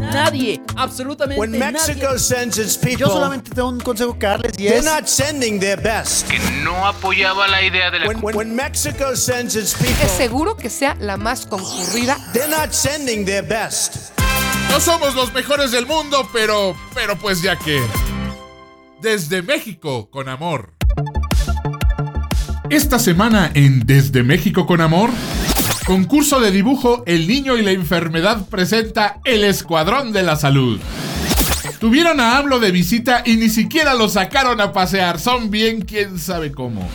Nadie, absolutamente When Mexico nadie. sends its people, Yo solamente tengo un consejo que darles y they're es not sending their best. que no apoyaba la idea de la When, when, when Mexico sends its people, Es seguro que sea la más concurrida. they're not sending their best. No somos los mejores del mundo, pero, pero pues ya que. Desde México con amor. Esta semana en Desde México con amor, concurso de dibujo El niño y la enfermedad presenta El Escuadrón de la Salud. Tuvieron a AMLO de visita y ni siquiera lo sacaron a pasear, son bien quién sabe cómo.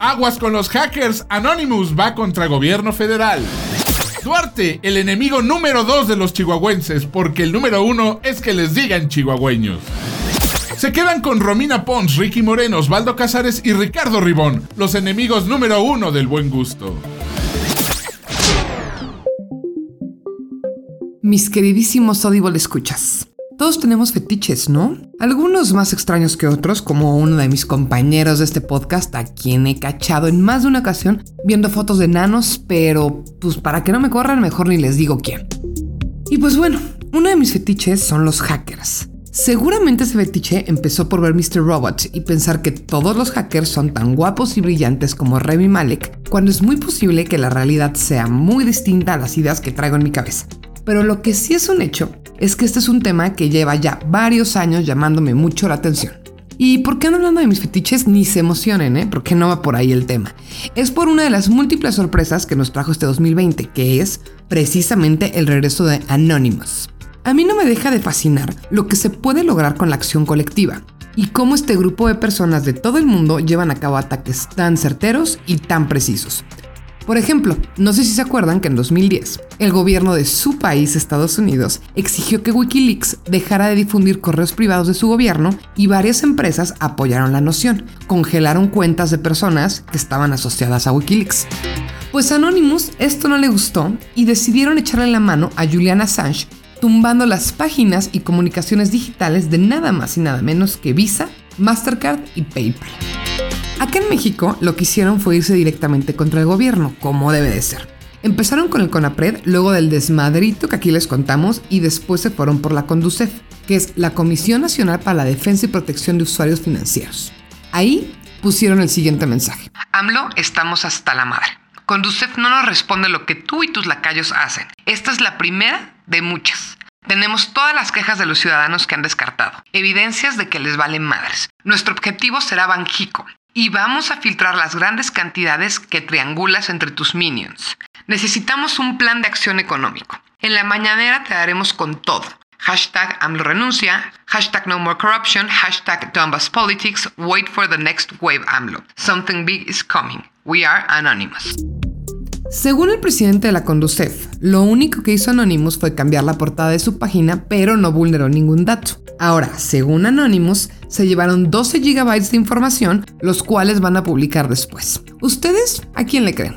Aguas con los hackers, Anonymous va contra gobierno federal. Duarte, el enemigo número 2 de los chihuahuenses, porque el número 1 es que les digan chihuahueños. Se quedan con Romina Pons, Ricky Moreno, Osvaldo Casares y Ricardo Ribón, los enemigos número 1 del buen gusto. Mis queridísimos Audible escuchas. Todos tenemos fetiches, ¿no? Algunos más extraños que otros, como uno de mis compañeros de este podcast, a quien he cachado en más de una ocasión viendo fotos de nanos, pero pues para que no me corran, mejor ni les digo quién. Y pues bueno, uno de mis fetiches son los hackers. Seguramente ese fetiche empezó por ver Mr. Robot y pensar que todos los hackers son tan guapos y brillantes como Remy Malek, cuando es muy posible que la realidad sea muy distinta a las ideas que traigo en mi cabeza. Pero lo que sí es un hecho es que este es un tema que lleva ya varios años llamándome mucho la atención. ¿Y por qué no hablando de mis fetiches? Ni se emocionen, ¿eh? Porque no va por ahí el tema. Es por una de las múltiples sorpresas que nos trajo este 2020, que es precisamente el regreso de Anonymous. A mí no me deja de fascinar lo que se puede lograr con la acción colectiva y cómo este grupo de personas de todo el mundo llevan a cabo ataques tan certeros y tan precisos. Por ejemplo, no sé si se acuerdan que en 2010 el gobierno de su país, Estados Unidos, exigió que Wikileaks dejara de difundir correos privados de su gobierno y varias empresas apoyaron la noción, congelaron cuentas de personas que estaban asociadas a Wikileaks. Pues Anonymous esto no le gustó y decidieron echarle la mano a Julian Assange tumbando las páginas y comunicaciones digitales de nada más y nada menos que Visa, Mastercard y PayPal. Acá en México lo que hicieron fue irse directamente contra el gobierno, como debe de ser. Empezaron con el CONAPRED, luego del desmadrito que aquí les contamos y después se fueron por la CONDUCEF, que es la Comisión Nacional para la Defensa y Protección de Usuarios Financieros. Ahí pusieron el siguiente mensaje. AMLO, estamos hasta la madre. Conducef no nos responde lo que tú y tus lacayos hacen. Esta es la primera de muchas. Tenemos todas las quejas de los ciudadanos que han descartado, evidencias de que les valen madres. Nuestro objetivo será Banjico y vamos a filtrar las grandes cantidades que triangulas entre tus minions. Necesitamos un plan de acción económico. En la mañanera te daremos con todo. Hashtag AMLO renuncia, hashtag no more corruption, hashtag Donbass politics, wait for the next wave AMLO. Something big is coming. We are anonymous. Según el presidente de la Conducef, lo único que hizo Anonymous fue cambiar la portada de su página, pero no vulneró ningún dato. Ahora, según Anonymous, se llevaron 12 GB de información, los cuales van a publicar después. ¿Ustedes a quién le creen?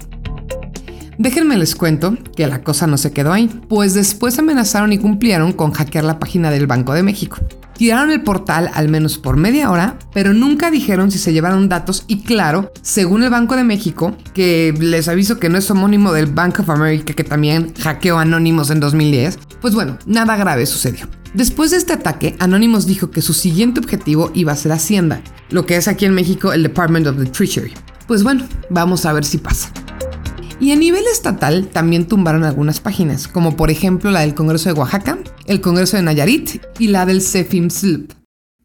Déjenme les cuento que la cosa no se quedó ahí, pues después amenazaron y cumplieron con hackear la página del Banco de México. Tiraron el portal al menos por media hora, pero nunca dijeron si se llevaron datos y claro, según el Banco de México, que les aviso que no es homónimo del Bank of America que también hackeó Anonymous en 2010, pues bueno, nada grave sucedió. Después de este ataque, Anonymous dijo que su siguiente objetivo iba a ser Hacienda, lo que es aquí en México el Department of the Treasury. Pues bueno, vamos a ver si pasa. Y a nivel estatal también tumbaron algunas páginas, como por ejemplo la del Congreso de Oaxaca, el Congreso de Nayarit y la del CEFIMSLP.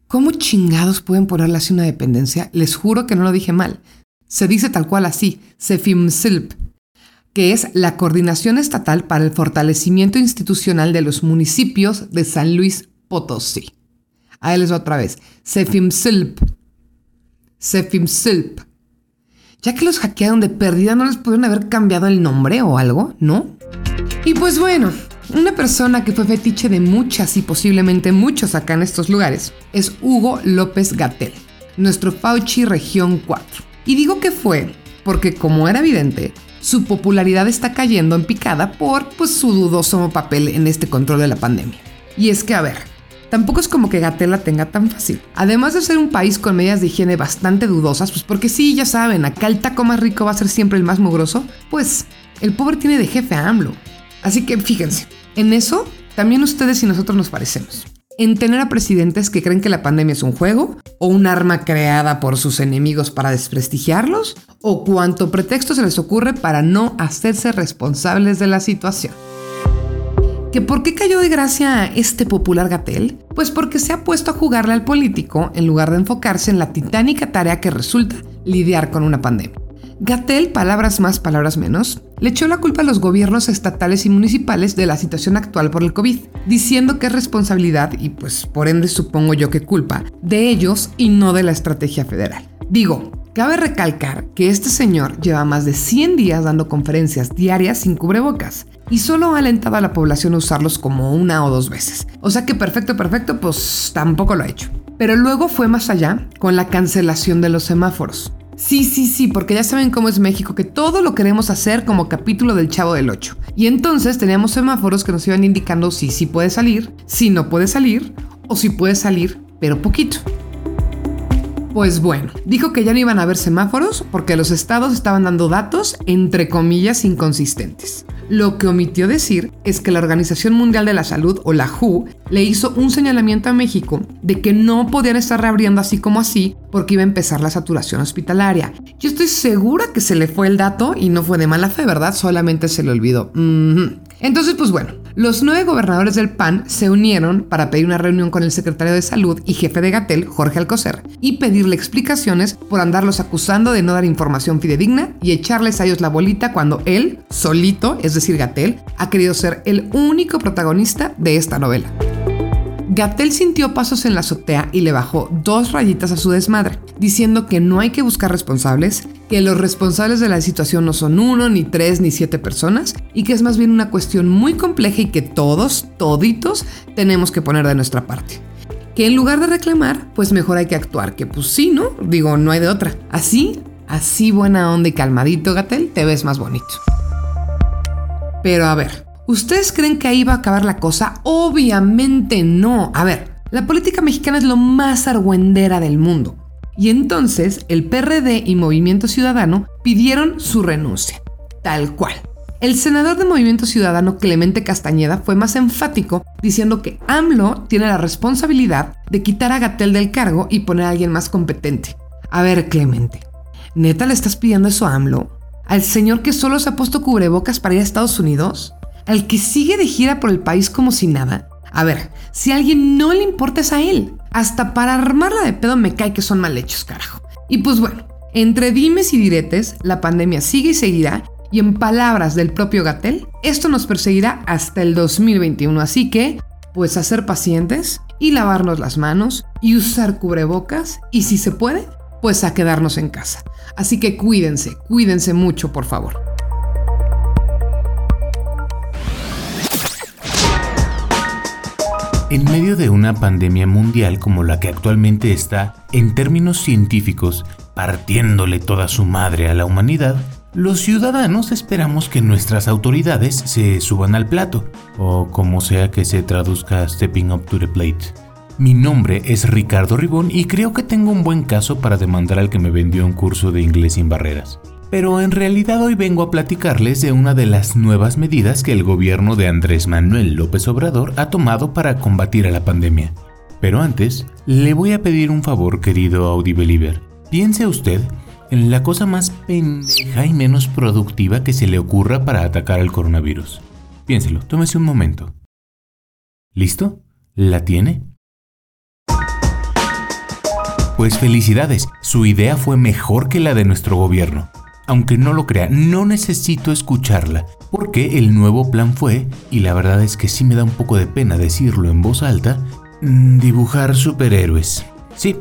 ¿Cómo chingados pueden ponerle así una dependencia? Les juro que no lo dije mal. Se dice tal cual así, CEFIMSLP, que es la Coordinación Estatal para el Fortalecimiento Institucional de los Municipios de San Luis Potosí. Ahí les va otra vez. CEFIMSLP. CEFIMSLP. Ya que los hackearon de pérdida, ¿no les pudieron haber cambiado el nombre o algo? ¿No? Y pues bueno, una persona que fue fetiche de muchas y posiblemente muchos acá en estos lugares es Hugo López Gatel, nuestro Fauci Región 4. Y digo que fue porque, como era evidente, su popularidad está cayendo en picada por pues, su dudoso papel en este control de la pandemia. Y es que, a ver, tampoco es como que Gatel la tenga tan fácil. Además de ser un país con medidas de higiene bastante dudosas, pues porque sí, ya saben, acá el taco más rico va a ser siempre el más mugroso, pues el pobre tiene de jefe a AMLO. Así que fíjense, en eso también ustedes y nosotros nos parecemos. En tener a presidentes que creen que la pandemia es un juego o un arma creada por sus enemigos para desprestigiarlos o cuanto pretexto se les ocurre para no hacerse responsables de la situación. ¿Que por qué cayó de gracia este popular Gatel? Pues porque se ha puesto a jugarle al político en lugar de enfocarse en la titánica tarea que resulta lidiar con una pandemia. Gatel, palabras más, palabras menos, le echó la culpa a los gobiernos estatales y municipales de la situación actual por el COVID, diciendo que es responsabilidad, y pues por ende supongo yo que culpa, de ellos y no de la estrategia federal. Digo, cabe recalcar que este señor lleva más de 100 días dando conferencias diarias sin cubrebocas y solo ha alentado a la población a usarlos como una o dos veces. O sea que perfecto, perfecto, pues tampoco lo ha hecho. Pero luego fue más allá con la cancelación de los semáforos. Sí, sí, sí, porque ya saben cómo es México, que todo lo queremos hacer como capítulo del Chavo del 8. Y entonces teníamos semáforos que nos iban indicando si sí puede salir, si no puede salir, o si puede salir, pero poquito. Pues bueno, dijo que ya no iban a haber semáforos porque los estados estaban dando datos entre comillas inconsistentes. Lo que omitió decir es que la Organización Mundial de la Salud, o la WHO, le hizo un señalamiento a México de que no podían estar reabriendo así como así porque iba a empezar la saturación hospitalaria. Yo estoy segura que se le fue el dato y no fue de mala fe, ¿verdad? Solamente se le olvidó. Entonces, pues bueno, los nueve gobernadores del PAN se unieron para pedir una reunión con el secretario de Salud y jefe de Gatel, Jorge Alcocer, y pedirle explicaciones por andarlos acusando de no dar información fidedigna y echarles a ellos la bolita cuando él, solito, es decir, Gatel, ha querido ser el único protagonista de esta novela. Gatel sintió pasos en la azotea y le bajó dos rayitas a su desmadre, diciendo que no hay que buscar responsables, que los responsables de la situación no son uno, ni tres, ni siete personas, y que es más bien una cuestión muy compleja y que todos, toditos, tenemos que poner de nuestra parte. Que en lugar de reclamar, pues mejor hay que actuar, que pues sí, ¿no? Digo, no hay de otra. Así, así buena onda y calmadito, Gatel, te ves más bonito. Pero a ver, ¿Ustedes creen que ahí va a acabar la cosa? Obviamente no. A ver, la política mexicana es lo más argüendera del mundo. Y entonces el PRD y Movimiento Ciudadano pidieron su renuncia. Tal cual. El senador de Movimiento Ciudadano Clemente Castañeda fue más enfático diciendo que AMLO tiene la responsabilidad de quitar a Gatel del cargo y poner a alguien más competente. A ver, Clemente, ¿neta le estás pidiendo eso a AMLO? ¿Al señor que solo se ha puesto cubrebocas para ir a Estados Unidos? Al que sigue de gira por el país como si nada. A ver, si a alguien no le importa es a él. Hasta para armarla de pedo me cae que son mal hechos, carajo. Y pues bueno, entre dimes y diretes, la pandemia sigue y seguirá. Y en palabras del propio Gatel, esto nos perseguirá hasta el 2021. Así que, pues a ser pacientes y lavarnos las manos y usar cubrebocas. Y si se puede, pues a quedarnos en casa. Así que cuídense, cuídense mucho, por favor. En medio de una pandemia mundial como la que actualmente está, en términos científicos, partiéndole toda su madre a la humanidad, los ciudadanos esperamos que nuestras autoridades se suban al plato, o como sea que se traduzca stepping up to the plate. Mi nombre es Ricardo Ribón y creo que tengo un buen caso para demandar al que me vendió un curso de inglés sin barreras pero en realidad hoy vengo a platicarles de una de las nuevas medidas que el gobierno de Andrés Manuel López Obrador ha tomado para combatir a la pandemia. Pero antes, le voy a pedir un favor, querido Audibeliever. Piense usted en la cosa más pendeja y menos productiva que se le ocurra para atacar al coronavirus. Piénselo, tómese un momento. ¿Listo? ¿La tiene? Pues felicidades, su idea fue mejor que la de nuestro gobierno aunque no lo crea, no necesito escucharla, porque el nuevo plan fue, y la verdad es que sí me da un poco de pena decirlo en voz alta, mm, dibujar superhéroes. Sí,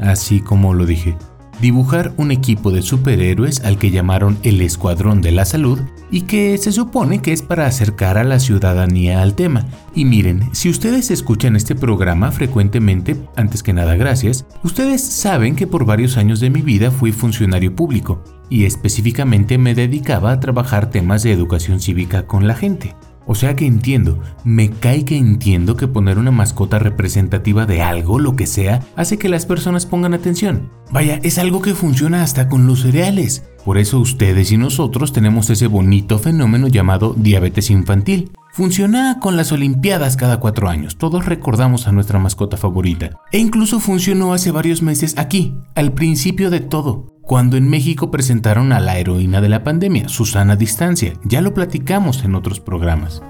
así como lo dije. Dibujar un equipo de superhéroes al que llamaron el Escuadrón de la Salud y que se supone que es para acercar a la ciudadanía al tema. Y miren, si ustedes escuchan este programa frecuentemente, antes que nada gracias, ustedes saben que por varios años de mi vida fui funcionario público y específicamente me dedicaba a trabajar temas de educación cívica con la gente. O sea que entiendo, me cae que entiendo que poner una mascota representativa de algo, lo que sea, hace que las personas pongan atención. Vaya, es algo que funciona hasta con los cereales. Por eso ustedes y nosotros tenemos ese bonito fenómeno llamado diabetes infantil. Funciona con las Olimpiadas cada cuatro años, todos recordamos a nuestra mascota favorita. E incluso funcionó hace varios meses aquí, al principio de todo, cuando en México presentaron a la heroína de la pandemia, Susana Distancia. Ya lo platicamos en otros programas.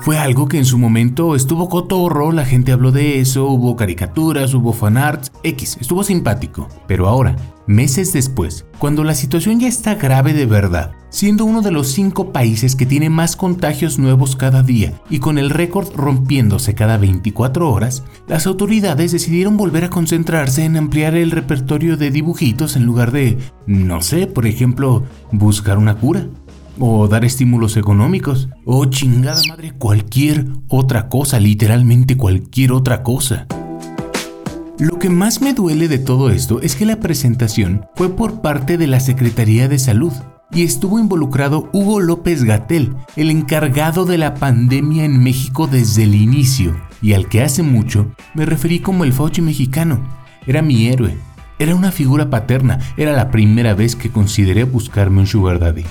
Fue algo que en su momento estuvo cotorro, la gente habló de eso, hubo caricaturas, hubo fanarts, X, estuvo simpático. Pero ahora, meses después, cuando la situación ya está grave de verdad, siendo uno de los cinco países que tiene más contagios nuevos cada día y con el récord rompiéndose cada 24 horas, las autoridades decidieron volver a concentrarse en ampliar el repertorio de dibujitos en lugar de, no sé, por ejemplo, buscar una cura o dar estímulos económicos, o chingada madre, cualquier otra cosa, literalmente cualquier otra cosa. Lo que más me duele de todo esto es que la presentación fue por parte de la Secretaría de Salud y estuvo involucrado Hugo López Gatel, el encargado de la pandemia en México desde el inicio, y al que hace mucho me referí como el Fauci mexicano. Era mi héroe, era una figura paterna, era la primera vez que consideré buscarme un sugar daddy.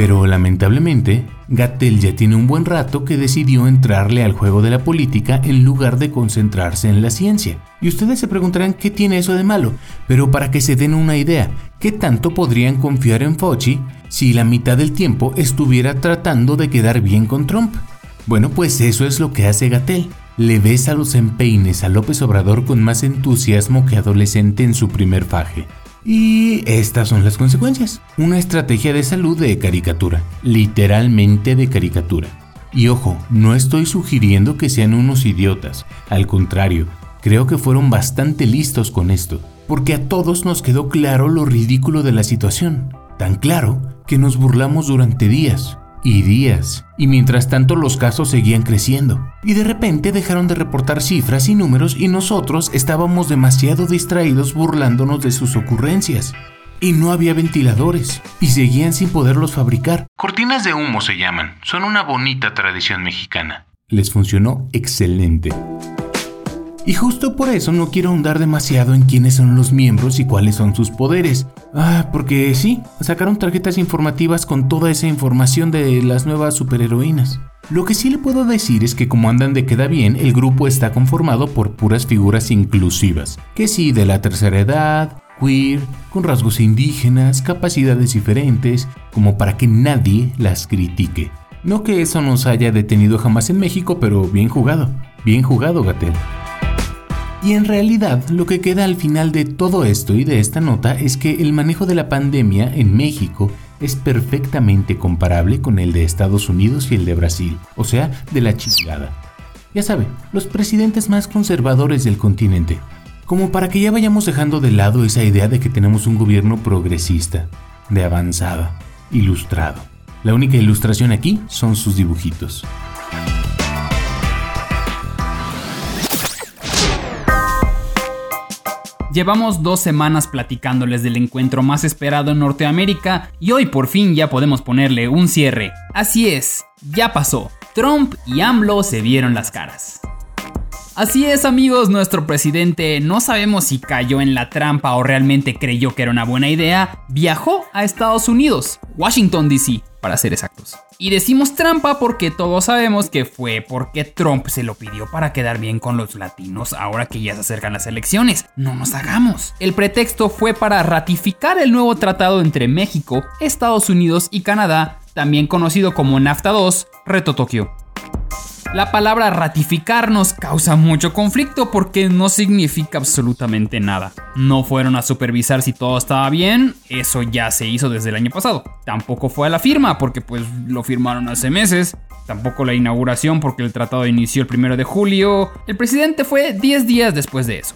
Pero lamentablemente, Gatel ya tiene un buen rato que decidió entrarle al juego de la política en lugar de concentrarse en la ciencia. Y ustedes se preguntarán qué tiene eso de malo, pero para que se den una idea, ¿qué tanto podrían confiar en Fauci si la mitad del tiempo estuviera tratando de quedar bien con Trump? Bueno, pues eso es lo que hace Gatel. Le besa los empeines a López Obrador con más entusiasmo que adolescente en su primer faje. Y estas son las consecuencias. Una estrategia de salud de caricatura, literalmente de caricatura. Y ojo, no estoy sugiriendo que sean unos idiotas, al contrario, creo que fueron bastante listos con esto, porque a todos nos quedó claro lo ridículo de la situación, tan claro que nos burlamos durante días, y días, y mientras tanto los casos seguían creciendo. Y de repente dejaron de reportar cifras y números y nosotros estábamos demasiado distraídos burlándonos de sus ocurrencias. Y no había ventiladores, y seguían sin poderlos fabricar. Cortinas de humo se llaman, son una bonita tradición mexicana. Les funcionó excelente. Y justo por eso no quiero ahondar demasiado en quiénes son los miembros y cuáles son sus poderes. Ah, porque sí, sacaron tarjetas informativas con toda esa información de las nuevas superheroínas. Lo que sí le puedo decir es que como andan de queda bien, el grupo está conformado por puras figuras inclusivas. Que sí, de la tercera edad, queer, con rasgos indígenas, capacidades diferentes, como para que nadie las critique. No que eso nos haya detenido jamás en México, pero bien jugado. Bien jugado, Gatel. Y en realidad lo que queda al final de todo esto y de esta nota es que el manejo de la pandemia en México es perfectamente comparable con el de Estados Unidos y el de Brasil, o sea, de la chingada. Ya sabe, los presidentes más conservadores del continente. Como para que ya vayamos dejando de lado esa idea de que tenemos un gobierno progresista, de avanzada, ilustrado. La única ilustración aquí son sus dibujitos. Llevamos dos semanas platicándoles del encuentro más esperado en Norteamérica y hoy por fin ya podemos ponerle un cierre. Así es, ya pasó. Trump y AMLO se vieron las caras. Así es amigos, nuestro presidente no sabemos si cayó en la trampa o realmente creyó que era una buena idea, viajó a Estados Unidos, Washington DC, para ser exactos. Y decimos trampa porque todos sabemos que fue porque Trump se lo pidió para quedar bien con los latinos ahora que ya se acercan las elecciones. No nos hagamos. El pretexto fue para ratificar el nuevo tratado entre México, Estados Unidos y Canadá, también conocido como NAFTA 2, Reto Tokio. La palabra ratificar nos causa mucho conflicto porque no significa absolutamente nada. No fueron a supervisar si todo estaba bien, eso ya se hizo desde el año pasado. Tampoco fue a la firma porque pues lo firmaron hace meses. Tampoco la inauguración porque el tratado inició el primero de julio. El presidente fue 10 días después de eso.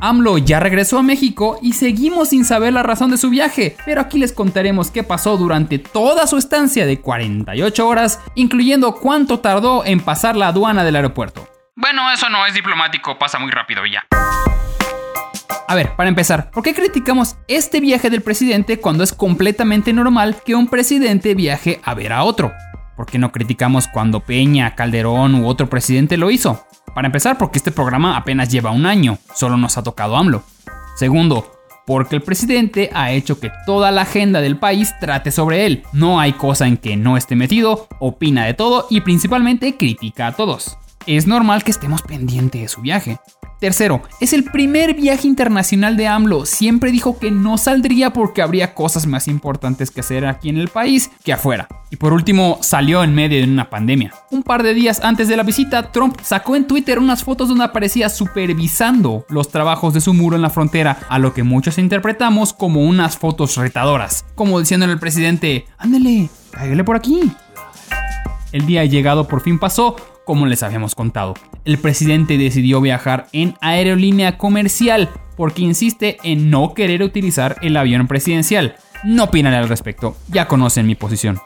AMLO ya regresó a México y seguimos sin saber la razón de su viaje, pero aquí les contaremos qué pasó durante toda su estancia de 48 horas, incluyendo cuánto tardó en pasar la aduana del aeropuerto. Bueno, eso no es diplomático, pasa muy rápido ya. A ver, para empezar, ¿por qué criticamos este viaje del presidente cuando es completamente normal que un presidente viaje a ver a otro? ¿Por qué no criticamos cuando Peña, Calderón u otro presidente lo hizo? Para empezar, porque este programa apenas lleva un año, solo nos ha tocado AMLO. Segundo, porque el presidente ha hecho que toda la agenda del país trate sobre él. No hay cosa en que no esté metido, opina de todo y principalmente critica a todos. Es normal que estemos pendientes de su viaje. Tercero, es el primer viaje internacional de AMLO. Siempre dijo que no saldría porque habría cosas más importantes que hacer aquí en el país que afuera. Y por último, salió en medio de una pandemia. Un par de días antes de la visita, Trump sacó en Twitter unas fotos donde aparecía supervisando los trabajos de su muro en la frontera, a lo que muchos interpretamos como unas fotos retadoras, como diciéndole al presidente, ándele, cáigale por aquí. El día llegado por fin pasó, como les habíamos contado. El presidente decidió viajar en aerolínea comercial porque insiste en no querer utilizar el avión presidencial. No opinaré al respecto, ya conocen mi posición.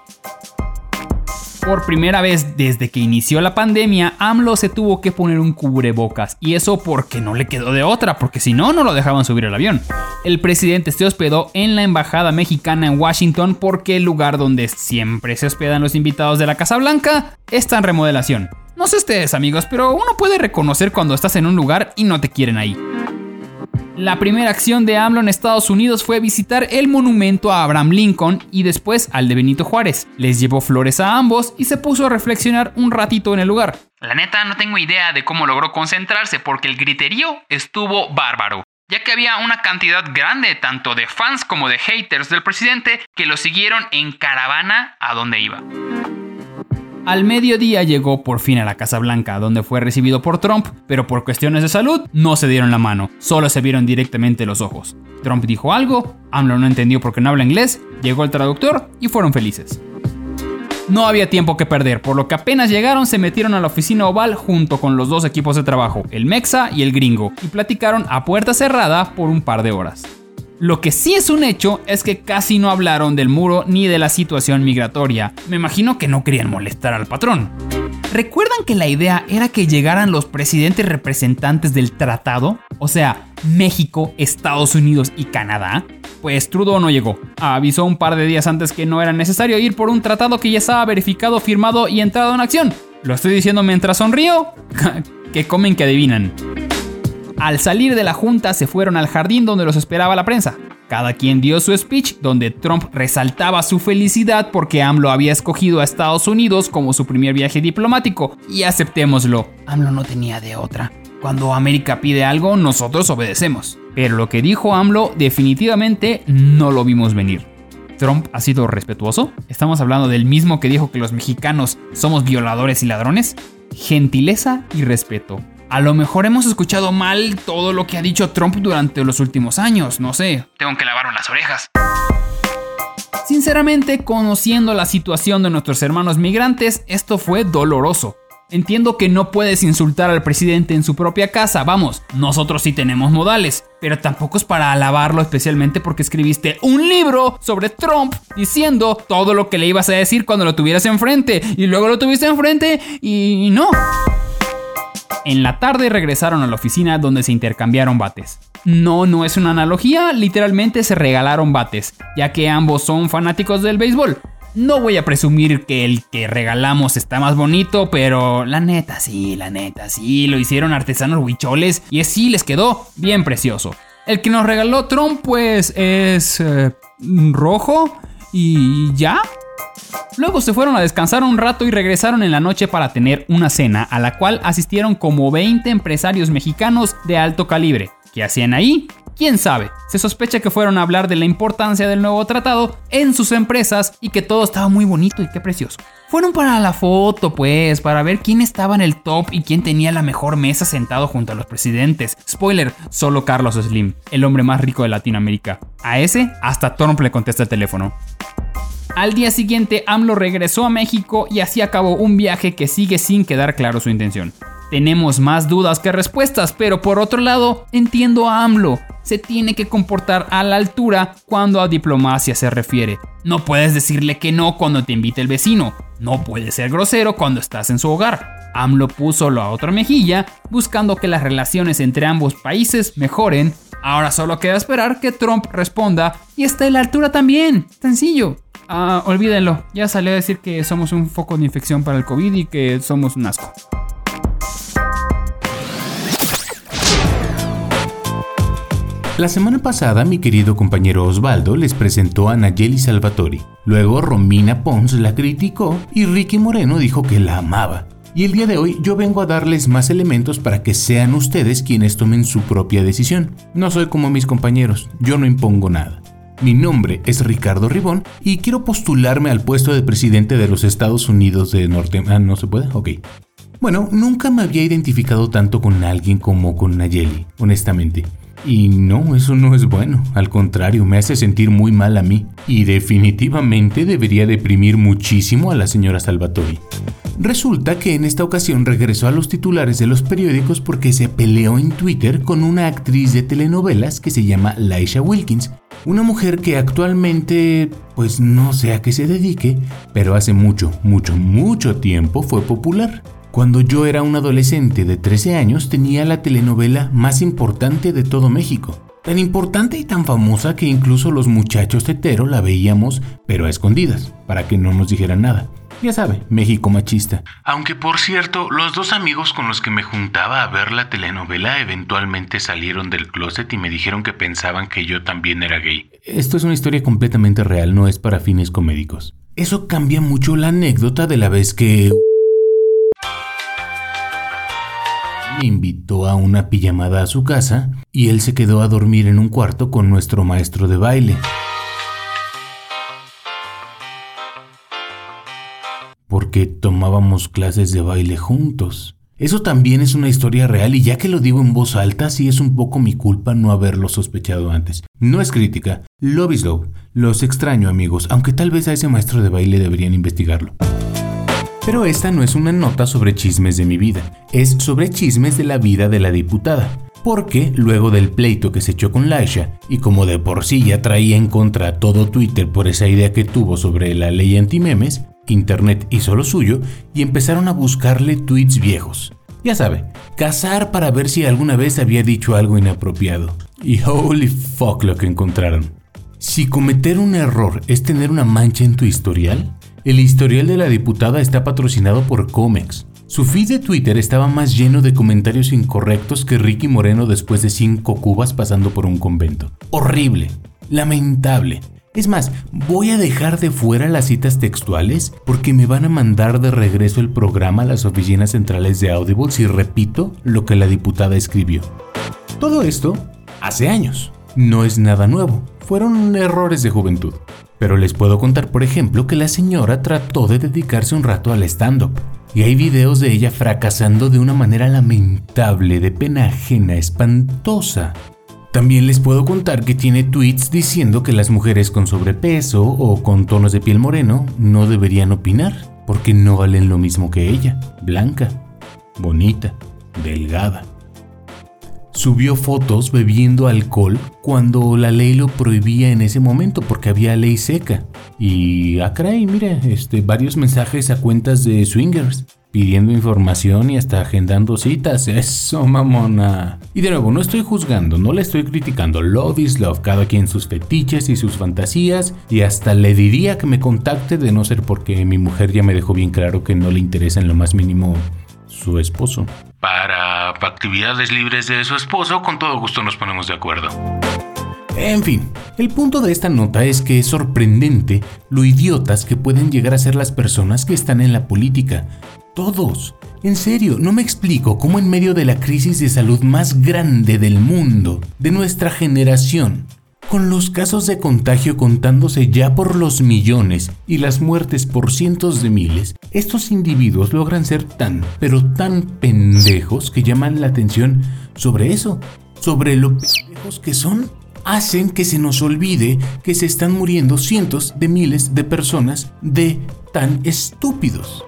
Por primera vez desde que inició la pandemia, AMLO se tuvo que poner un cubrebocas. Y eso porque no le quedó de otra, porque si no, no lo dejaban subir al avión. El presidente se hospedó en la embajada mexicana en Washington porque el lugar donde siempre se hospedan los invitados de la Casa Blanca está en remodelación. No sé ustedes amigos, pero uno puede reconocer cuando estás en un lugar y no te quieren ahí. La primera acción de AMLO en Estados Unidos fue visitar el monumento a Abraham Lincoln y después al de Benito Juárez. Les llevó flores a ambos y se puso a reflexionar un ratito en el lugar. La neta no tengo idea de cómo logró concentrarse porque el griterío estuvo bárbaro, ya que había una cantidad grande tanto de fans como de haters del presidente que lo siguieron en caravana a donde iba. Al mediodía llegó por fin a la Casa Blanca, donde fue recibido por Trump, pero por cuestiones de salud no se dieron la mano, solo se vieron directamente los ojos. Trump dijo algo, AMLO no entendió porque no habla inglés, llegó el traductor y fueron felices. No había tiempo que perder, por lo que apenas llegaron se metieron a la oficina oval junto con los dos equipos de trabajo, el Mexa y el Gringo, y platicaron a puerta cerrada por un par de horas. Lo que sí es un hecho es que casi no hablaron del muro ni de la situación migratoria. Me imagino que no querían molestar al patrón. ¿Recuerdan que la idea era que llegaran los presidentes representantes del tratado? O sea, México, Estados Unidos y Canadá. Pues Trudeau no llegó. Avisó un par de días antes que no era necesario ir por un tratado que ya estaba verificado, firmado y entrado en acción. ¿Lo estoy diciendo mientras sonrío? que comen que adivinan. Al salir de la junta se fueron al jardín donde los esperaba la prensa. Cada quien dio su speech donde Trump resaltaba su felicidad porque AMLO había escogido a Estados Unidos como su primer viaje diplomático. Y aceptémoslo, AMLO no tenía de otra. Cuando América pide algo, nosotros obedecemos. Pero lo que dijo AMLO definitivamente no lo vimos venir. ¿Trump ha sido respetuoso? ¿Estamos hablando del mismo que dijo que los mexicanos somos violadores y ladrones? Gentileza y respeto. A lo mejor hemos escuchado mal todo lo que ha dicho Trump durante los últimos años, no sé. Tengo que lavarme las orejas. Sinceramente, conociendo la situación de nuestros hermanos migrantes, esto fue doloroso. Entiendo que no puedes insultar al presidente en su propia casa, vamos, nosotros sí tenemos modales, pero tampoco es para alabarlo especialmente porque escribiste un libro sobre Trump diciendo todo lo que le ibas a decir cuando lo tuvieras enfrente y luego lo tuviste enfrente y no. En la tarde regresaron a la oficina donde se intercambiaron bates. No, no es una analogía, literalmente se regalaron bates, ya que ambos son fanáticos del béisbol. No voy a presumir que el que regalamos está más bonito, pero la neta sí, la neta sí, lo hicieron artesanos huicholes y sí les quedó bien precioso. El que nos regaló Trump pues es eh, rojo y ya. Luego se fueron a descansar un rato y regresaron en la noche para tener una cena a la cual asistieron como 20 empresarios mexicanos de alto calibre. ¿Qué hacían ahí? ¿Quién sabe? Se sospecha que fueron a hablar de la importancia del nuevo tratado en sus empresas y que todo estaba muy bonito y qué precioso. Fueron para la foto, pues, para ver quién estaba en el top y quién tenía la mejor mesa sentado junto a los presidentes. Spoiler, solo Carlos Slim, el hombre más rico de Latinoamérica. A ese, hasta Trump le contesta el teléfono. Al día siguiente, AMLO regresó a México y así acabó un viaje que sigue sin quedar claro su intención. Tenemos más dudas que respuestas, pero por otro lado, entiendo a AMLO. Se tiene que comportar a la altura cuando a diplomacia se refiere. No puedes decirle que no cuando te invita el vecino. No puedes ser grosero cuando estás en su hogar. AMLO puso la otra mejilla, buscando que las relaciones entre ambos países mejoren. Ahora solo queda esperar que Trump responda y está a la altura también. Sencillo. Ah, olvídenlo. Ya salió a decir que somos un foco de infección para el COVID y que somos un asco. La semana pasada mi querido compañero Osvaldo les presentó a Nayeli Salvatori. Luego Romina Pons la criticó y Ricky Moreno dijo que la amaba. Y el día de hoy yo vengo a darles más elementos para que sean ustedes quienes tomen su propia decisión. No soy como mis compañeros, yo no impongo nada. Mi nombre es Ricardo Ribón y quiero postularme al puesto de presidente de los Estados Unidos de Norte... Ah, ¿no se puede? Ok. Bueno, nunca me había identificado tanto con alguien como con Nayeli, honestamente. Y no, eso no es bueno. Al contrario, me hace sentir muy mal a mí. Y definitivamente debería deprimir muchísimo a la señora Salvatori. Resulta que en esta ocasión regresó a los titulares de los periódicos porque se peleó en Twitter con una actriz de telenovelas que se llama Laisha Wilkins, una mujer que actualmente, pues no sé a qué se dedique, pero hace mucho, mucho, mucho tiempo fue popular. Cuando yo era un adolescente de 13 años tenía la telenovela más importante de todo México. Tan importante y tan famosa que incluso los muchachos hetero la veíamos, pero a escondidas, para que no nos dijeran nada. Ya sabe, México machista. Aunque por cierto, los dos amigos con los que me juntaba a ver la telenovela eventualmente salieron del closet y me dijeron que pensaban que yo también era gay. Esto es una historia completamente real, no es para fines comédicos. Eso cambia mucho la anécdota de la vez que... invitó a una pijamada a su casa y él se quedó a dormir en un cuarto con nuestro maestro de baile. Porque tomábamos clases de baile juntos. Eso también es una historia real y ya que lo digo en voz alta, sí es un poco mi culpa no haberlo sospechado antes. No es crítica, love is love. Los extraño amigos, aunque tal vez a ese maestro de baile deberían investigarlo. Pero esta no es una nota sobre chismes de mi vida, es sobre chismes de la vida de la diputada. Porque luego del pleito que se echó con Laisha, y como de por sí ya traía en contra todo Twitter por esa idea que tuvo sobre la ley antimemes, Internet hizo lo suyo y empezaron a buscarle tweets viejos. Ya sabe, cazar para ver si alguna vez había dicho algo inapropiado. Y holy fuck lo que encontraron. Si cometer un error es tener una mancha en tu historial, el historial de la diputada está patrocinado por Comex. Su feed de Twitter estaba más lleno de comentarios incorrectos que Ricky Moreno después de cinco cubas pasando por un convento. Horrible, lamentable. Es más, voy a dejar de fuera las citas textuales porque me van a mandar de regreso el programa a las oficinas centrales de Audible si repito lo que la diputada escribió. Todo esto hace años. No es nada nuevo, fueron errores de juventud. Pero les puedo contar, por ejemplo, que la señora trató de dedicarse un rato al stand-up. Y hay videos de ella fracasando de una manera lamentable, de pena ajena, espantosa. También les puedo contar que tiene tweets diciendo que las mujeres con sobrepeso o con tonos de piel moreno no deberían opinar, porque no valen lo mismo que ella, blanca, bonita, delgada subió fotos bebiendo alcohol cuando la ley lo prohibía en ese momento porque había ley seca. Y ah, mire, este, varios mensajes a cuentas de swingers pidiendo información y hasta agendando citas. Eso, mamona. Y de nuevo, no estoy juzgando, no le estoy criticando. Love is love, cada quien sus fetiches y sus fantasías. Y hasta le diría que me contacte de no ser porque mi mujer ya me dejó bien claro que no le interesa en lo más mínimo su esposo. Para actividades libres de su esposo, con todo gusto nos ponemos de acuerdo. En fin, el punto de esta nota es que es sorprendente lo idiotas que pueden llegar a ser las personas que están en la política. Todos. En serio, no me explico cómo en medio de la crisis de salud más grande del mundo, de nuestra generación, con los casos de contagio contándose ya por los millones y las muertes por cientos de miles, estos individuos logran ser tan, pero tan pendejos que llaman la atención sobre eso, sobre lo pendejos que son. Hacen que se nos olvide que se están muriendo cientos de miles de personas de tan estúpidos.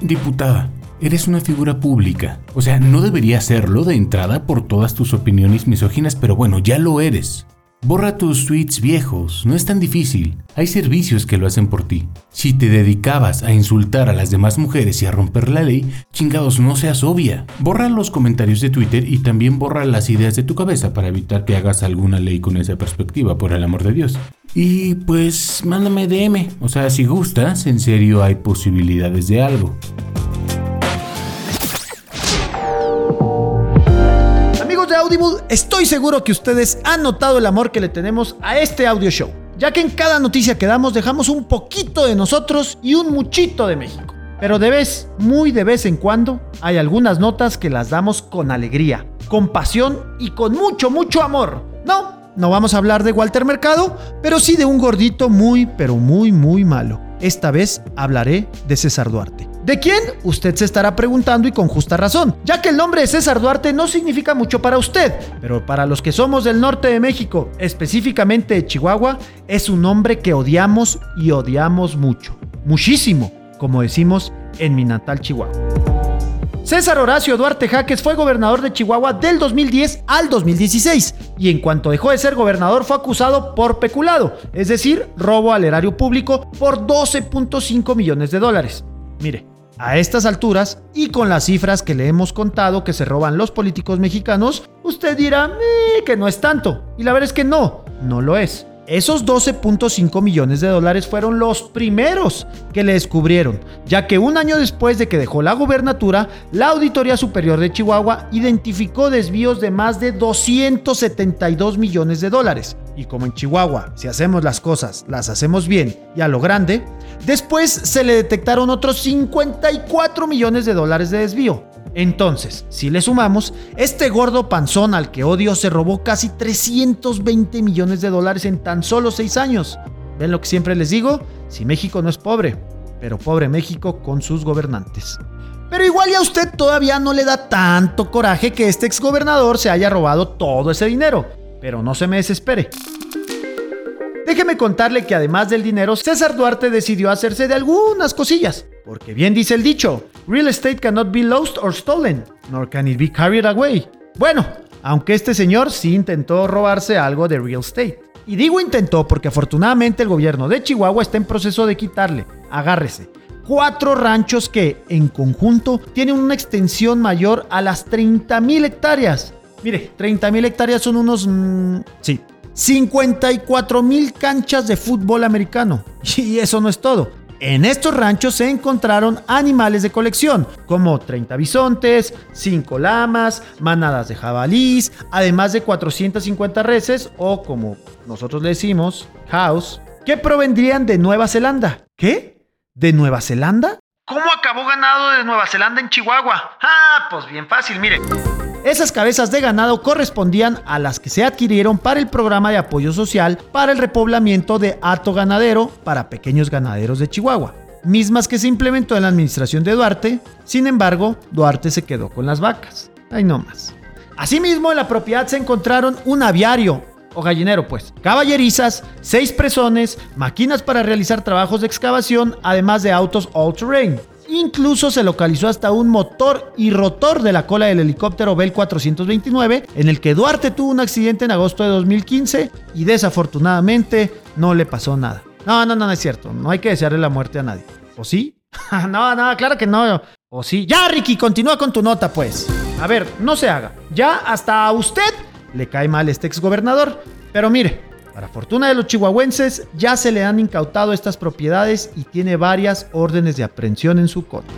Diputada, Eres una figura pública. O sea, no debería serlo de entrada por todas tus opiniones misóginas, pero bueno, ya lo eres. Borra tus tweets viejos, no es tan difícil. Hay servicios que lo hacen por ti. Si te dedicabas a insultar a las demás mujeres y a romper la ley, chingados, no seas obvia. Borra los comentarios de Twitter y también borra las ideas de tu cabeza para evitar que hagas alguna ley con esa perspectiva, por el amor de Dios. Y pues mándame DM, o sea, si gustas, en serio hay posibilidades de algo. Estoy seguro que ustedes han notado el amor que le tenemos a este audio show, ya que en cada noticia que damos dejamos un poquito de nosotros y un muchito de México. Pero de vez, muy de vez en cuando, hay algunas notas que las damos con alegría, con pasión y con mucho, mucho amor. No, no vamos a hablar de Walter Mercado, pero sí de un gordito muy, pero muy, muy malo. Esta vez hablaré de César Duarte. ¿De quién? Usted se estará preguntando y con justa razón, ya que el nombre de César Duarte no significa mucho para usted, pero para los que somos del norte de México, específicamente de Chihuahua, es un nombre que odiamos y odiamos mucho. Muchísimo, como decimos en mi natal Chihuahua. César Horacio Duarte Jaques fue gobernador de Chihuahua del 2010 al 2016 y en cuanto dejó de ser gobernador fue acusado por peculado, es decir, robo al erario público por 12.5 millones de dólares. Mire, a estas alturas y con las cifras que le hemos contado que se roban los políticos mexicanos, usted dirá "Eh, que no es tanto. Y la verdad es que no, no lo es. Esos 12.5 millones de dólares fueron los primeros que le descubrieron, ya que un año después de que dejó la gubernatura, la Auditoría Superior de Chihuahua identificó desvíos de más de 272 millones de dólares. Y como en Chihuahua, si hacemos las cosas, las hacemos bien y a lo grande, después se le detectaron otros 54 millones de dólares de desvío. Entonces, si le sumamos, este gordo panzón al que odio se robó casi 320 millones de dólares en tan solo 6 años. ¿Ven lo que siempre les digo? Si México no es pobre, pero pobre México con sus gobernantes. Pero igual ya a usted todavía no le da tanto coraje que este exgobernador se haya robado todo ese dinero. Pero no se me desespere. Déjeme contarle que además del dinero, César Duarte decidió hacerse de algunas cosillas. Porque bien dice el dicho, real estate cannot be lost or stolen, nor can it be carried away. Bueno, aunque este señor sí intentó robarse algo de real estate. Y digo intentó porque afortunadamente el gobierno de Chihuahua está en proceso de quitarle, agárrese, cuatro ranchos que, en conjunto, tienen una extensión mayor a las 30 mil hectáreas. Mire, 30 mil hectáreas son unos... mm, sí, 54 mil canchas de fútbol americano. Y eso no es todo. En estos ranchos se encontraron animales de colección, como 30 bisontes, 5 lamas, manadas de jabalís, además de 450 reses, o como nosotros le decimos, house, que provendrían de Nueva Zelanda. ¿Qué? ¿De Nueva Zelanda? ¿Cómo acabó ganado de Nueva Zelanda en Chihuahua? Ah, pues bien fácil, mire. Esas cabezas de ganado correspondían a las que se adquirieron para el programa de apoyo social para el repoblamiento de hato ganadero para pequeños ganaderos de Chihuahua, mismas que se implementó en la administración de Duarte, sin embargo, Duarte se quedó con las vacas. Ay, no más. Asimismo, en la propiedad se encontraron un aviario, o gallinero pues, caballerizas, seis presones, máquinas para realizar trabajos de excavación, además de autos all-terrain. Incluso se localizó hasta un motor y rotor de la cola del helicóptero Bell 429, en el que Duarte tuvo un accidente en agosto de 2015 y desafortunadamente no le pasó nada. No, no, no, no es cierto. No hay que desearle la muerte a nadie. ¿O sí? no, no, claro que no. ¿O sí? Ya, Ricky, continúa con tu nota, pues. A ver, no se haga. Ya hasta a usted le cae mal este exgobernador. Pero mire, para fortuna de los chihuahuenses, ya se le han incautado estas propiedades y tiene varias órdenes de aprehensión en su contra.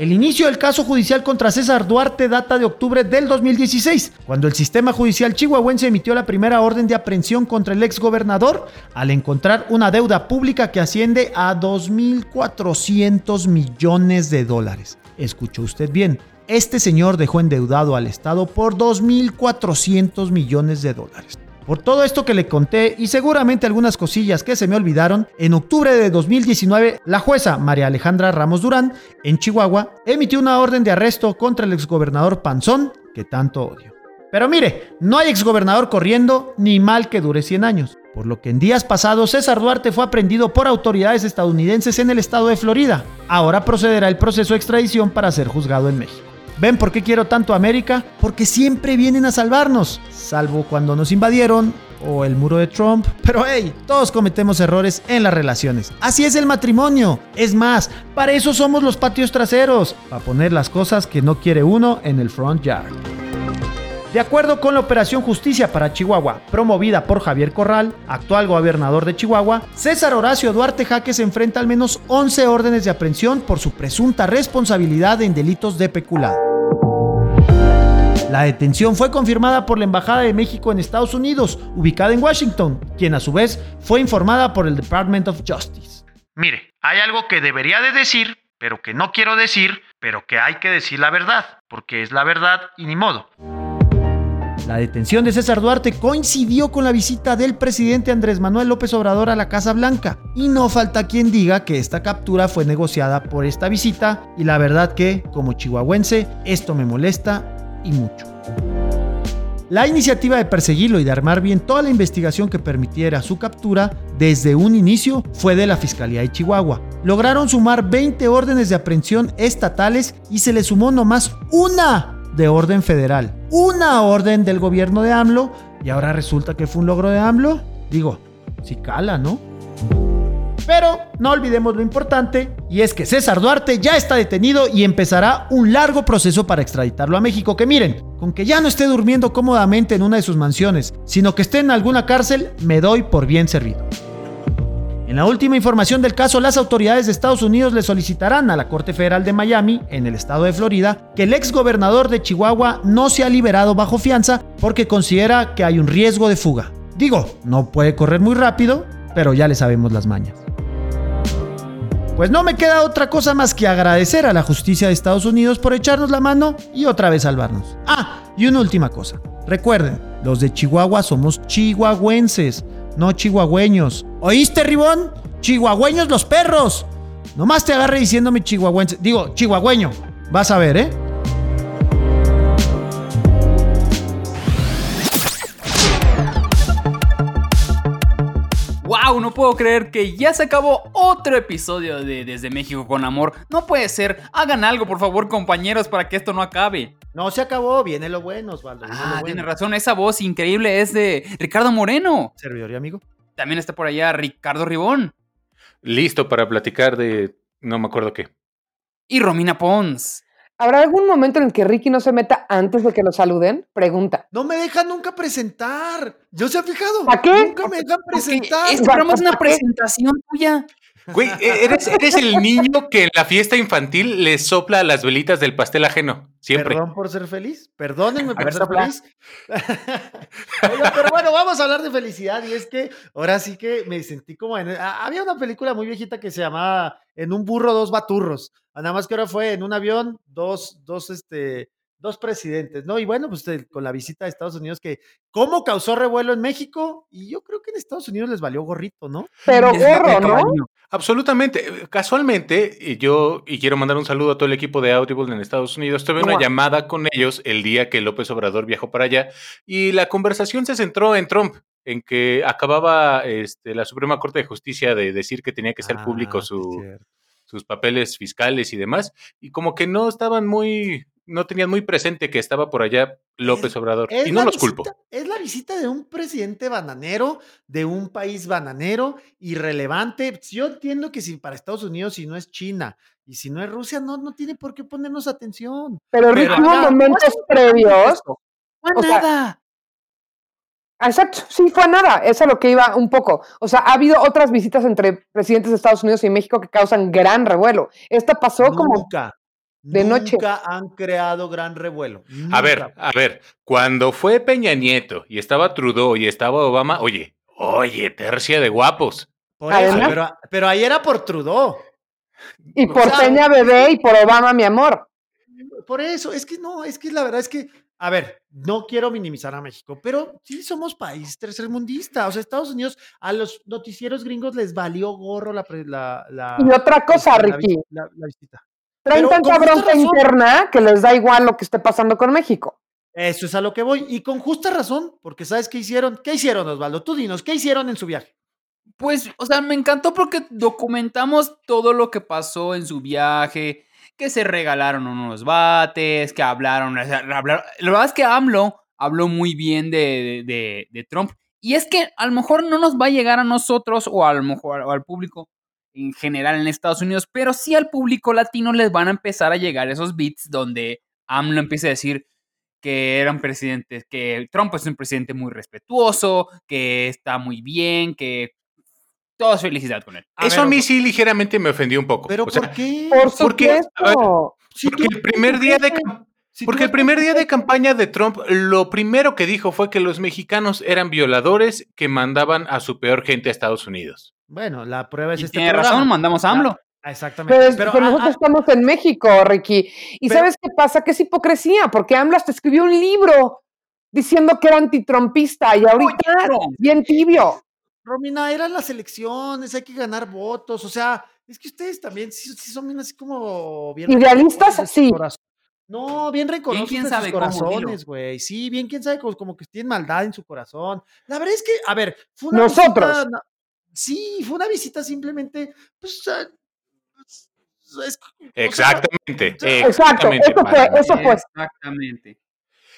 El inicio del caso judicial contra César Duarte data de octubre del 2016, cuando el sistema judicial chihuahuense emitió la primera orden de aprehensión contra el exgobernador al encontrar una deuda pública que asciende a 2.400 millones de dólares. Escuchó usted bien, este señor dejó endeudado al Estado por 2.400 millones de dólares. Por todo esto que le conté y seguramente algunas cosillas que se me olvidaron, en octubre de 2019 la jueza María Alejandra Ramos Durán, en Chihuahua, emitió una orden de arresto contra el exgobernador Panzón, que tanto odio. Pero mire, no hay exgobernador corriendo ni mal que dure 100 años. por lo que en días pasados César Duarte fue aprendido por autoridades estadounidenses en el estado de Florida. Ahora procederá el proceso de extradición para ser juzgado en México. ¿Ven por qué quiero tanto a América? Porque siempre vienen a salvarnos, salvo cuando nos invadieron o el muro de Trump. Pero hey, todos cometemos errores en las relaciones. Así es el matrimonio. Es más, para eso somos los patios traseros, para poner las cosas que no quiere uno en el front yard. De acuerdo con la Operación Justicia para Chihuahua, promovida por Javier Corral, actual gobernador de Chihuahua, César Horacio Duarte Jaques enfrenta al menos 11 órdenes de aprehensión por su presunta responsabilidad en delitos de peculado. La detención fue confirmada por la Embajada de México en Estados Unidos, ubicada en Washington, quien a su vez fue informada por el Department of Justice. Mire, hay algo que debería de decir, pero que no quiero decir, pero que hay que decir la verdad, porque es la verdad y ni modo. La detención de César Duarte coincidió con la visita del presidente Andrés Manuel López Obrador a la Casa Blanca, y no falta quien diga que esta captura fue negociada por esta visita, y la verdad que, como chihuahuense, esto me molesta y mucho. La iniciativa de perseguirlo y de armar bien toda la investigación que permitiera su captura desde un inicio fue de la Fiscalía de Chihuahua. Lograron sumar 20 órdenes de aprehensión estatales y se le sumó nomás una de orden federal, una orden del gobierno de AMLO y ahora resulta que fue un logro de AMLO. Digo, si cala, ¿no? Pero no olvidemos lo importante, y es que César Duarte ya está detenido y empezará un largo proceso para extraditarlo a México, que miren, con que ya no esté durmiendo cómodamente en una de sus mansiones, sino que esté en alguna cárcel, me doy por bien servido. En la última información del caso, las autoridades de Estados Unidos le solicitarán a la Corte Federal de Miami, en el estado de Florida, que el ex gobernador de Chihuahua no sea liberado bajo fianza porque considera que hay un riesgo de fuga. Digo, no puede correr muy rápido, pero ya le sabemos las mañas. Pues no me queda otra cosa más que agradecer a la justicia de Estados Unidos por echarnos la mano y otra vez salvarnos. Ah, y una última cosa. Recuerden, los de Chihuahua somos chihuahuenses no chihuahueños. ¿Oíste, Ribón? Chihuahueños los perros. Nomás te agarre diciéndome chihuahuense. Digo, chihuahueño. Vas a ver, ¿eh? No puedo creer que ya se acabó otro episodio de Desde México con Amor. No puede ser. Hagan algo, por favor, compañeros, para que esto no acabe. No se acabó, viene lo bueno, Osvaldo. Ah, bueno. tiene razón, esa voz increíble es de Ricardo Moreno. Servidor y amigo. También está por allá Ricardo Ribón Listo para platicar de no me acuerdo qué. y Romina Pons. ¿Habrá algún momento en el que Ricky no se meta antes de que lo saluden? Pregunta. No me dejan nunca presentar. ¿Yo se ha fijado? ¿Para qué? Nunca me dejan presentar. este programa es una presentación tuya. Güey, e- eres, eres el niño que en la fiesta infantil le sopla las velitas del pastel ajeno. Siempre. Perdón por ser feliz. Perdónenme por ver, ser sopla. feliz. Pero bueno, vamos a hablar de felicidad. Y es que ahora sí que me sentí como en. ah, Había una película muy viejita que se llamaba En un burro, dos baturros. Nada más que ahora fue en un avión, dos, dos, este. Dos presidentes, ¿no? Y bueno, pues eh, con la visita de Estados Unidos, que cómo causó revuelo en México, y yo creo que en Estados Unidos les valió gorrito, ¿no? Pero gorro, ¿no? Absolutamente. Casualmente, y yo, y quiero mandar un saludo a todo el equipo de Audible en Estados Unidos, tuve una llamada con ellos el día que López Obrador viajó para allá y la conversación se centró en Trump, en que acababa este, la Suprema Corte de Justicia de decir que tenía que ser Ah, público sí, su, sus papeles fiscales y demás, y como que no estaban muy, no tenían muy presente que estaba por allá López Obrador, Es y no los culpo. Es la visita de un presidente bananero, de un país bananero, irrelevante. Yo entiendo que si para Estados Unidos, si no es China y si no es Rusia, no, no tiene por qué ponernos atención. Pero Ricky Pero hubo momentos previos. No, sea, nada. Exacto, sí, fue a nada. Eso es a lo que iba un poco. O sea, ha habido otras visitas entre presidentes de Estados Unidos y México que causan gran revuelo. Esta pasó como Nunca, de noche. nunca han creado gran revuelo. A ver, Nunca. a ver, cuando fue Peña Nieto y estaba Trudeau y estaba Obama, oye, oye, tercia de guapos. Por eso, pero, pero ahí era por Trudeau. y por sea, Peña Bebé y por Obama, mi amor. Por eso, es que no, es que la verdad es que, a ver, no quiero minimizar a México, pero sí somos país tercermundista. O sea, Estados Unidos, a los noticieros gringos les valió gorro la. pre- la, la- Y otra cosa, la- la Ricky. la visita. Traen tanta bronca razón. interna que les da igual lo que esté pasando con México. Eso es a lo que voy. Y con justa razón, porque ¿sabes qué hicieron? ¿Qué hicieron, Osvaldo? Tú dinos, ¿qué hicieron en su viaje? Pues, o sea, me encantó porque documentamos todo lo que pasó en su viaje, que se regalaron unos bates, que hablaron, o sea, hablaron- La verdad es que AMLO habló muy bien de, de- de Trump. Y es que a lo mejor no nos va a llegar a nosotros o a lo mejor o al público en general en Estados Unidos, pero sí al público latino les van a empezar a llegar esos beats donde AMLO empieza a decir que eran presidentes, que Trump es un presidente muy respetuoso, que está muy bien, que toda felicidad con él. A Eso ver, a mí sí ligeramente me ofendió un poco. ¿Pero O sea, por qué? Por Porque- supuesto. Si porque tú- el primer día de cam- si porque el primer día de campaña de Trump, lo primero que dijo fue que los mexicanos eran violadores que mandaban a su peor gente a Estados Unidos. Bueno, la prueba es Y este tiene programa. razón, mandamos a AMLO. Ah, Exactamente. Pero, es- Pero, pero ah, nosotros ah, estamos en México, Ricky. ¿Y Pero- sabes qué pasa? Que es hipocresía, porque AMLO hasta escribió un libro diciendo que era antitrumpista y ahorita bien tibio. Romina, eran las elecciones, hay que ganar votos. O sea, es que ustedes también sí, sí son bien así como bien. Idealistas, sí. No, bien rencorosos quién sabe sus corazones, güey. Sí, bien quién sabe, como, como que tienen maldad en su corazón. La verdad es que, a ver, fue una Nosotros. visita- no, sí, fue una visita simplemente, pues, es- es- Exactamente. Exacto, exactamente, eso fue, eso fue. Exactamente.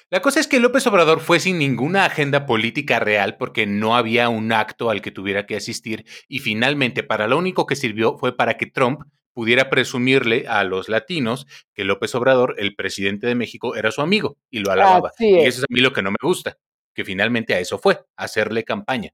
La cosa es que López Obrador fue sin ninguna agenda política real porque no había un acto al que tuviera que asistir y finalmente para lo único que sirvió fue para que Trump pudiera presumirle a los latinos que López Obrador, el presidente de México, era su amigo y lo alababa. Y es. eso es a mí lo que no me gusta, que finalmente a eso fue, hacerle campaña.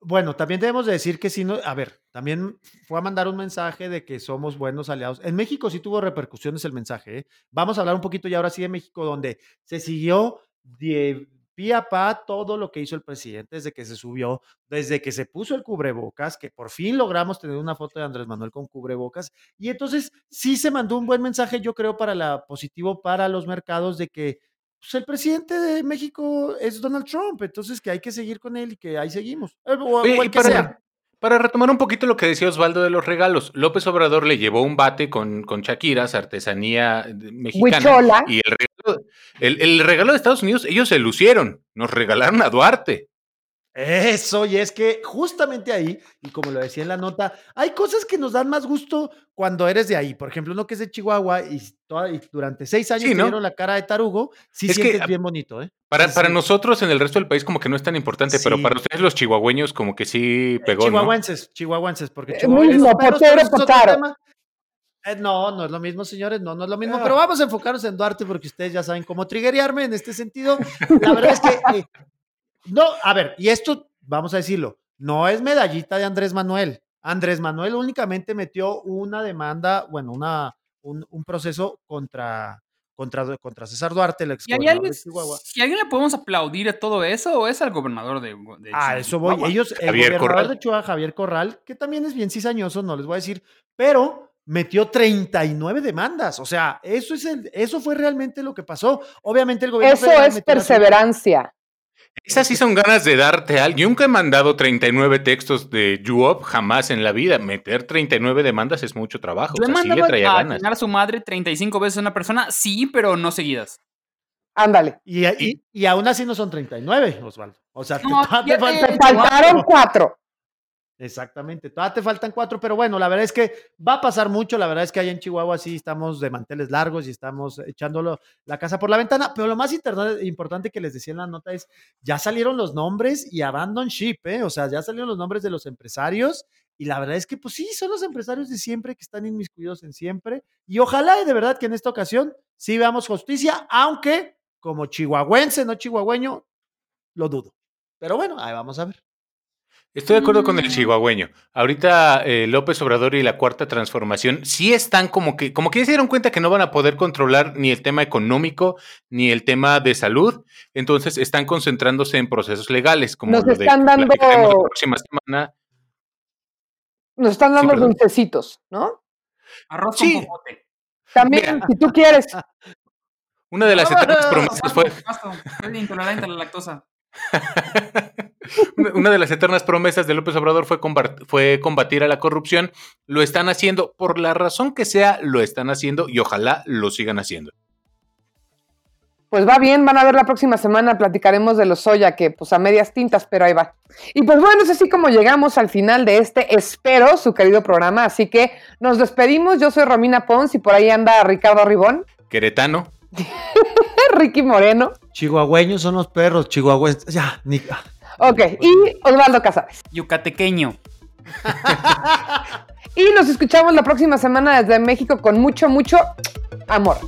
Bueno, también debemos de decir que sí, no, a ver, también fue a mandar un mensaje de que somos buenos aliados. En México sí tuvo repercusiones el mensaje. ¿eh? Vamos a hablar un poquito ya ahora sí de México, donde se siguió de pie a pa todo lo que hizo el presidente desde que se subió, desde que se puso el cubrebocas, que por fin logramos tener una foto de Andrés Manuel con cubrebocas. Y entonces sí se mandó un buen mensaje, yo creo, para la positivo para los mercados de que pues, el presidente de México es Donald Trump, entonces que hay que seguir con él y que ahí seguimos. Eh, O, o el que sea. Para retomar un poquito lo que decía Osvaldo de los regalos, López Obrador le llevó un bate con, con Shakiras, artesanía de- mexicana. Huichola. Y el regalo, el, el regalo de Estados Unidos, ellos se lucieron, nos regalaron a Duarte. Eso, y es que justamente ahí, y como lo decía en la nota, hay cosas que nos dan más gusto cuando eres de ahí. Por ejemplo, uno que es de Chihuahua y, toda- y durante seis años Sí, ¿no? la cara de tarugo, sí Es que, sientes a- bien bonito, ¿eh? Para, Sí, para sí. nosotros en el resto del país como que no es tan importante, pero para ustedes los chihuahueños como que sí Eh, pegó, ¿no? chihuahuenses, chihuahuenses, porque Eh, Chihuahua mismo, esos perros, potero, pero ese es otro potaro. tema. Eh, no, no es lo mismo, señores, no, no es lo mismo, Ah. pero vamos a enfocarnos en Duarte porque ustedes ya saben cómo triggerearme en este sentido. La verdad es que, eh, no, a ver, y esto, vamos a decirlo, no es medallita de Andrés Manuel. Andrés Manuel únicamente metió una demanda, bueno, una, un, un proceso contra, contra, contra César Duarte, el ex ¿Y alguien, de Chihuahua. ¿y alguien le podemos aplaudir a todo eso o es al gobernador de, de A eso voy. Chihuahua? Ellos, el Javier gobernador Corral. de Chihuahua, Javier Corral, que también es bien cizañoso, no les voy a decir, pero metió 39 demandas. O sea, eso es el, eso fue realmente lo que pasó. Obviamente el gobierno Eso es perseverancia. Esas sí son ganas de darte al. Yo nunca he mandado 39 textos de Yuop, jamás en la vida. Meter 39 demandas es mucho trabajo. Yo O sea, sí le traía a ganas. a su madre 35 veces a una persona, sí, pero no seguidas. Ándale. Y, y, y aún así no son 39, Osvaldo. O sea, te- No, todavía ya- te eh, Te faltaron cuatro. cuatro. Exactamente, todavía te faltan cuatro, pero bueno, la verdad es que va a pasar mucho, la verdad es que allá en Chihuahua sí estamos de manteles largos y estamos echándolo la casa por la ventana, pero lo más importante que les decía en la nota es, ya salieron los nombres y abandon ship, ¿eh? o sea, ya salieron los nombres de los empresarios y la verdad es que pues sí, son los empresarios de siempre que están inmiscuidos en siempre y ojalá de verdad que en esta ocasión sí veamos justicia, aunque como chihuahuense, no chihuahueño, lo dudo. Pero bueno, ahí vamos a ver. Estoy de acuerdo con Mm. el chihuahueño. Ahorita eh, López Obrador y la cuarta transformación sí están como que, como que ya se dieron cuenta que no van a poder controlar ni el tema económico ni el tema de salud. Entonces están concentrándose en procesos legales, como Nos lo están dando- la próxima semana. Nos están dando dulcecitos, ¿no? Arroz Sí. con popote. También, Mira. si tú quieres. Una de las eternas promesas fue Pasto, soy intolerante a la lactosa. Una- de las eternas promesas de López Obrador fue, combat- fue combatir a la corrupción. Lo están haciendo, por la razón que sea, lo están haciendo y ojalá lo sigan haciendo. Pues va bien, van a ver la próxima semana, platicaremos de los soya, que pues a medias tintas, pero ahí va. Y pues bueno, es así como llegamos al final de este, espero, su querido programa. Así que nos despedimos. Yo soy Romina Pons y por ahí anda Ricardo Ribón, Queretano. Ricky Moreno, Chihuahueños son los perros, chihuahuenses. Ya, ni. ok, y Osvaldo Casares. Yucatequeño. Y nos escuchamos la próxima semana desde México con mucho, mucho amor.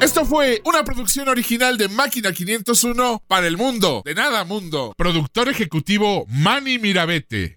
Esto fue una producción original de Máquina 501 para el mundo, de nada mundo. Productor ejecutivo Manny Mirabete.